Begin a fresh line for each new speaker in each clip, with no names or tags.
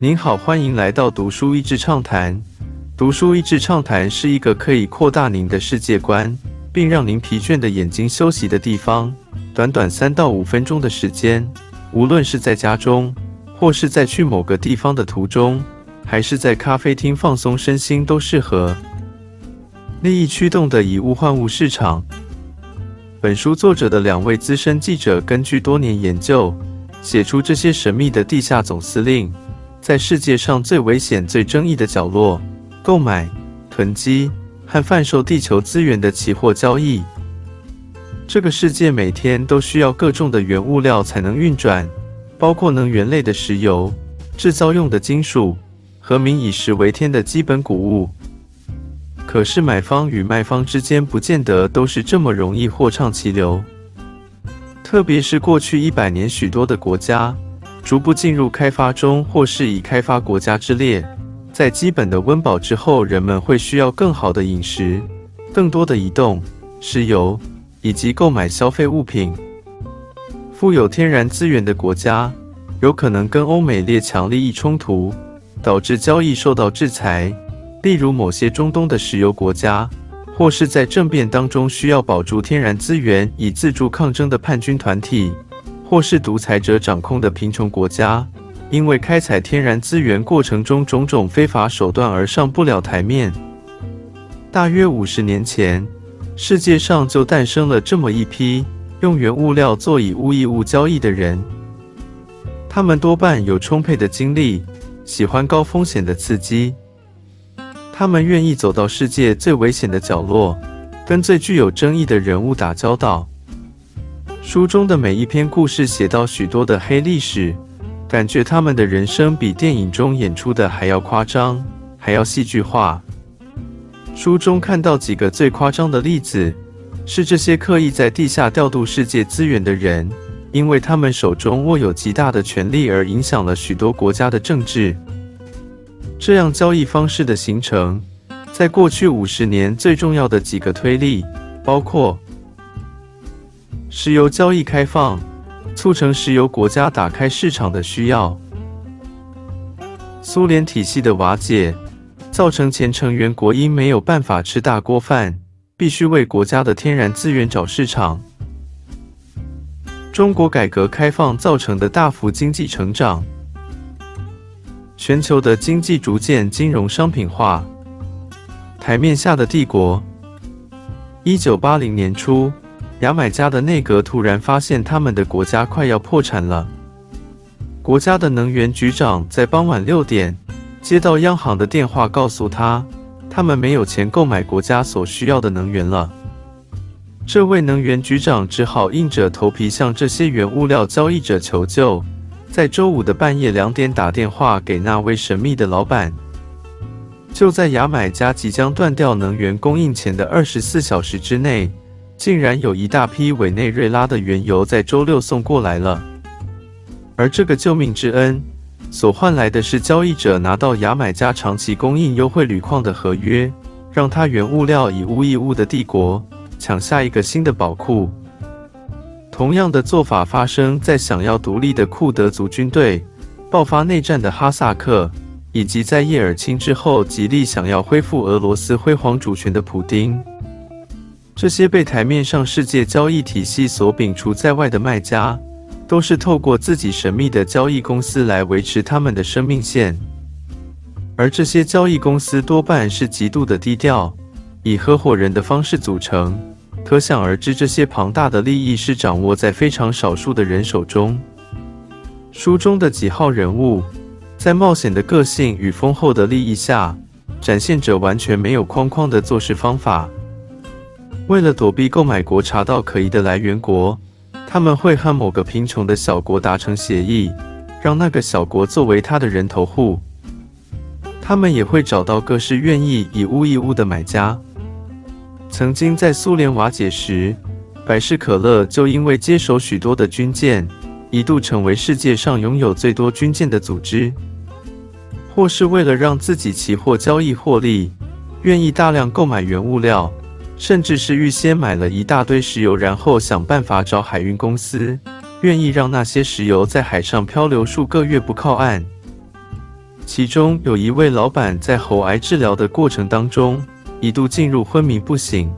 您好，欢迎来到读书益智畅谈。读书益智畅谈是一个可以扩大您的世界观，并让您疲倦的眼睛休息的地方。短短三到五分钟的时间，无论是在家中，或是在去某个地方的途中，还是在咖啡厅放松身心，都适合。利益驱动的以物换物市场。本书作者的两位资深记者根据多年研究，写出这些神秘的地下总司令，在世界上最危险、最争议的角落，购买、囤积和贩售地球资源的期货交易。这个世界每天都需要各种的原物料才能运转，包括能源类的石油、制造用的金属和民以食为天的基本谷物。可是买方与卖方之间不见得都是这么容易货畅其流，特别是过去一百年，许多的国家逐步进入开发中或是已开发国家之列。在基本的温饱之后，人们会需要更好的饮食、更多的移动、石油以及购买消费物品。富有天然资源的国家有可能跟欧美列强利益冲突，导致交易受到制裁。例如某些中东的石油国家，或是在政变当中需要保住天然资源以自助抗争的叛军团体，或是独裁者掌控的贫穷国家，因为开采天然资源过程中种种非法手段而上不了台面。大约五十年前，世界上就诞生了这么一批用原物料做以物易物交易的人，他们多半有充沛的精力，喜欢高风险的刺激。他们愿意走到世界最危险的角落，跟最具有争议的人物打交道。书中的每一篇故事写到许多的黑历史，感觉他们的人生比电影中演出的还要夸张，还要戏剧化。书中看到几个最夸张的例子，是这些刻意在地下调度世界资源的人，因为他们手中握有极大的权力而影响了许多国家的政治。这样交易方式的形成，在过去五十年最重要的几个推力，包括石油交易开放，促成石油国家打开市场的需要；苏联体系的瓦解，造成前成员国因没有办法吃大锅饭，必须为国家的天然资源找市场；中国改革开放造成的大幅经济成长。全球的经济逐渐金融商品化，台面下的帝国。一九八零年初，牙买加的内阁突然发现他们的国家快要破产了。国家的能源局长在傍晚六点接到央行的电话，告诉他，他们没有钱购买国家所需要的能源了。这位能源局长只好硬着头皮向这些原物料交易者求救。在周五的半夜两点打电话给那位神秘的老板。就在牙买加即将断掉能源供应前的二十四小时之内，竟然有一大批委内瑞拉的原油在周六送过来了。而这个救命之恩，所换来的是交易者拿到牙买加长期供应优惠铝矿的合约，让他原物料以物易物的帝国抢下一个新的宝库。同样的做法发生在想要独立的库德族军队爆发内战的哈萨克，以及在叶尔钦之后极力想要恢复俄罗斯辉煌主权的普丁。这些被台面上世界交易体系所摒除在外的卖家，都是透过自己神秘的交易公司来维持他们的生命线。而这些交易公司多半是极度的低调，以合伙人的方式组成。可想而知，这些庞大的利益是掌握在非常少数的人手中。书中的几号人物，在冒险的个性与丰厚的利益下，展现着完全没有框框的做事方法。为了躲避购买国查到可疑的来源国，他们会和某个贫穷的小国达成协议，让那个小国作为他的人头户。他们也会找到各式愿意以物易物的买家。曾经在苏联瓦解时，百事可乐就因为接手许多的军舰，一度成为世界上拥有最多军舰的组织。或是为了让自己期货交易获利，愿意大量购买原物料，甚至是预先买了一大堆石油，然后想办法找海运公司，愿意让那些石油在海上漂流数个月不靠岸。其中有一位老板在喉癌治疗的过程当中，一度进入昏迷不醒。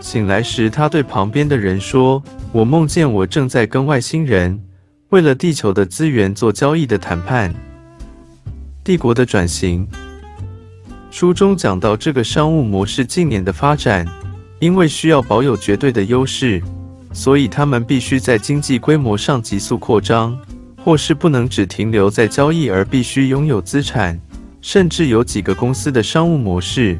醒来时，他对旁边的人说：“我梦见我正在跟外星人为了地球的资源做交易的谈判。”帝国的转型书中讲到，这个商务模式近年的发展，因为需要保有绝对的优势，所以他们必须在经济规模上急速扩张。或是不能只停留在交易，而必须拥有资产，甚至有几个公司的商务模式，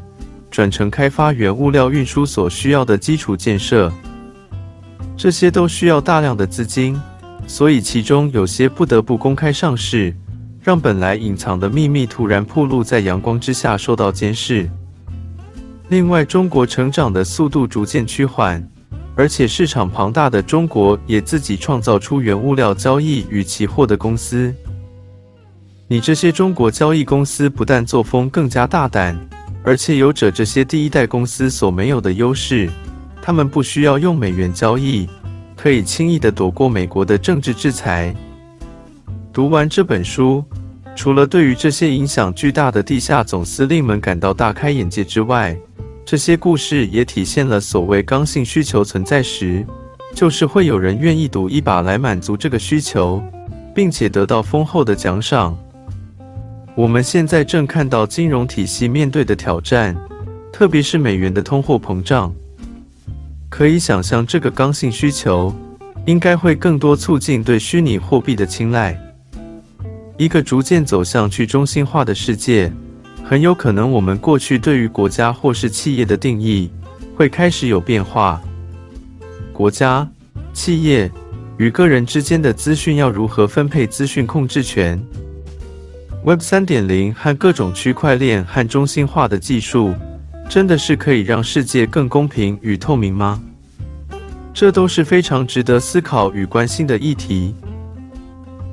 转成开发原物料运输所需要的基础建设。这些都需要大量的资金，所以其中有些不得不公开上市，让本来隐藏的秘密突然暴露在阳光之下，受到监视。另外，中国成长的速度逐渐趋缓。而且市场庞大的中国也自己创造出原物料交易与期货的公司。你这些中国交易公司不但作风更加大胆，而且有着这些第一代公司所没有的优势。他们不需要用美元交易，可以轻易的躲过美国的政治制裁。读完这本书，除了对于这些影响巨大的地下总司令们感到大开眼界之外，这些故事也体现了所谓刚性需求存在时，就是会有人愿意赌一把来满足这个需求，并且得到丰厚的奖赏。我们现在正看到金融体系面对的挑战，特别是美元的通货膨胀。可以想象，这个刚性需求应该会更多促进对虚拟货币的青睐。一个逐渐走向去中心化的世界。很有可能，我们过去对于国家或是企业的定义会开始有变化。国家、企业与个人之间的资讯要如何分配资讯控制权？Web 三点零和各种区块链和中心化的技术，真的是可以让世界更公平与透明吗？这都是非常值得思考与关心的议题。